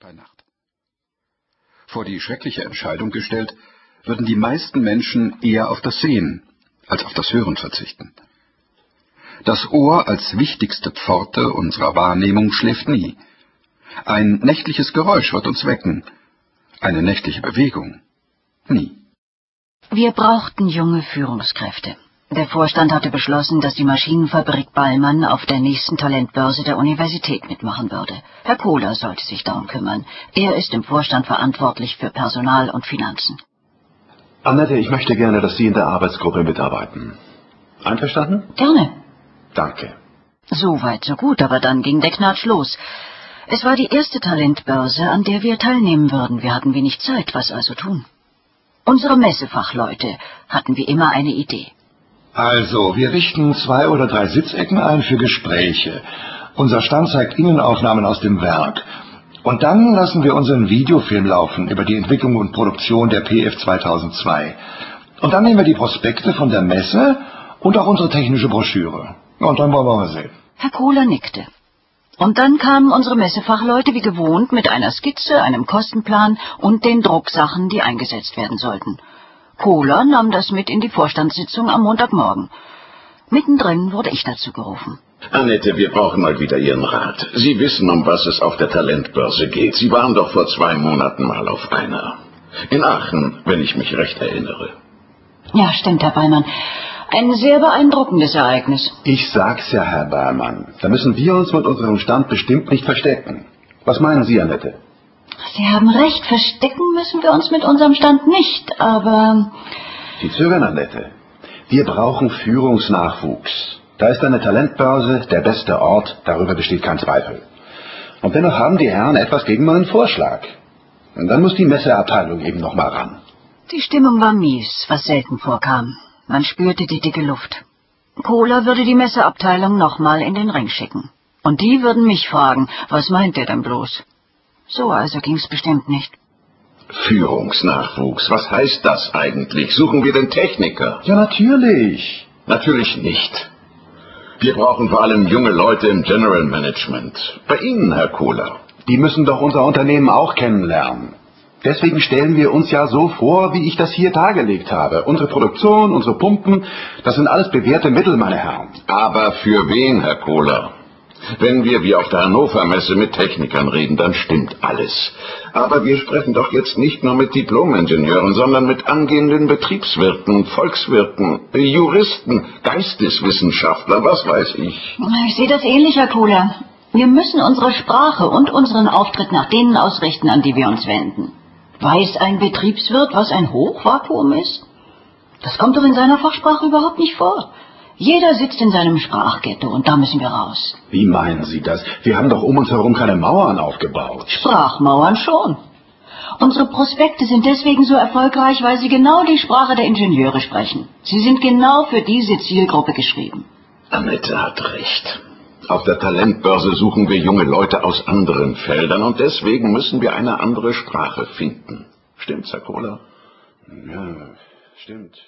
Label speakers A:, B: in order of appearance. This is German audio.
A: bei Nacht. Vor die schreckliche Entscheidung gestellt, würden die meisten Menschen eher auf das Sehen als auf das Hören verzichten. Das Ohr als wichtigste Pforte unserer Wahrnehmung schläft nie. Ein nächtliches Geräusch wird uns wecken, eine nächtliche Bewegung nie.
B: Wir brauchten junge Führungskräfte. Der Vorstand hatte beschlossen, dass die Maschinenfabrik Ballmann auf der nächsten Talentbörse der Universität mitmachen würde. Herr Kohler sollte sich darum kümmern. Er ist im Vorstand verantwortlich für Personal und Finanzen.
C: Annette, ich möchte gerne, dass Sie in der Arbeitsgruppe mitarbeiten. Einverstanden?
B: Gerne.
C: Danke.
B: So weit, so gut, aber dann ging der Knatsch los. Es war die erste Talentbörse, an der wir teilnehmen würden. Wir hatten wenig Zeit, was also tun? Unsere Messefachleute hatten wie immer eine Idee.
D: Also, wir richten zwei oder drei Sitzecken ein für Gespräche. Unser Stand zeigt Innenaufnahmen aus dem Werk. Und dann lassen wir unseren Videofilm laufen über die Entwicklung und Produktion der PF 2002. Und dann nehmen wir die Prospekte von der Messe und auch unsere technische Broschüre. Und dann wollen wir mal sehen.
B: Herr Kohler nickte. Und dann kamen unsere Messefachleute wie gewohnt mit einer Skizze, einem Kostenplan und den Drucksachen, die eingesetzt werden sollten. Kohler nahm das mit in die Vorstandssitzung am Montagmorgen. Mittendrin wurde ich dazu gerufen.
E: Annette, wir brauchen mal wieder Ihren Rat. Sie wissen, um was es auf der Talentbörse geht. Sie waren doch vor zwei Monaten mal auf einer. In Aachen, wenn ich mich recht erinnere.
B: Ja, stimmt, Herr Beimann. Ein sehr beeindruckendes Ereignis.
C: Ich sag's ja, Herr Ballmann. Da müssen wir uns mit unserem Stand bestimmt nicht verstecken. Was meinen Sie, Annette?
B: Sie haben recht, verstecken müssen wir uns mit unserem Stand nicht, aber...
C: Sie zögern, Annette. Wir brauchen Führungsnachwuchs. Da ist eine Talentbörse der beste Ort, darüber besteht kein Zweifel. Und dennoch haben die Herren etwas gegen meinen Vorschlag. Und dann muss die Messeabteilung eben noch mal ran.
B: Die Stimmung war mies, was selten vorkam. Man spürte die dicke Luft. Kohler würde die Messeabteilung nochmal in den Ring schicken. Und die würden mich fragen, was meint er denn bloß? So also ging's bestimmt nicht.
E: Führungsnachwuchs, was heißt das eigentlich? Suchen wir den Techniker?
C: Ja, natürlich.
E: Natürlich nicht. Wir brauchen vor allem junge Leute im General Management. Bei Ihnen, Herr Kohler.
C: Die müssen doch unser Unternehmen auch kennenlernen. Deswegen stellen wir uns ja so vor, wie ich das hier dargelegt habe. Unsere Produktion, unsere Pumpen, das sind alles bewährte Mittel, meine Herren.
E: Aber für wen, Herr Kohler? Wenn wir wie auf der Hannover Messe mit Technikern reden, dann stimmt alles. Aber wir sprechen doch jetzt nicht nur mit Diplomingenieuren, sondern mit angehenden Betriebswirten, Volkswirten, Juristen, Geisteswissenschaftlern, was weiß ich.
B: Ich sehe das ähnlich, Herr Kohler. Wir müssen unsere Sprache und unseren Auftritt nach denen ausrichten, an die wir uns wenden. Weiß ein Betriebswirt, was ein Hochvakuum ist? Das kommt doch in seiner Fachsprache überhaupt nicht vor. Jeder sitzt in seinem Sprachghetto und da müssen wir raus.
C: Wie meinen Sie das? Wir haben doch um uns herum keine Mauern aufgebaut.
B: Sprachmauern schon. Unsere Prospekte sind deswegen so erfolgreich, weil sie genau die Sprache der Ingenieure sprechen. Sie sind genau für diese Zielgruppe geschrieben.
E: Annette hat recht. Auf der Talentbörse suchen wir junge Leute aus anderen Feldern und deswegen müssen wir eine andere Sprache finden. Stimmt's, Herr Kohler?
C: Ja, stimmt.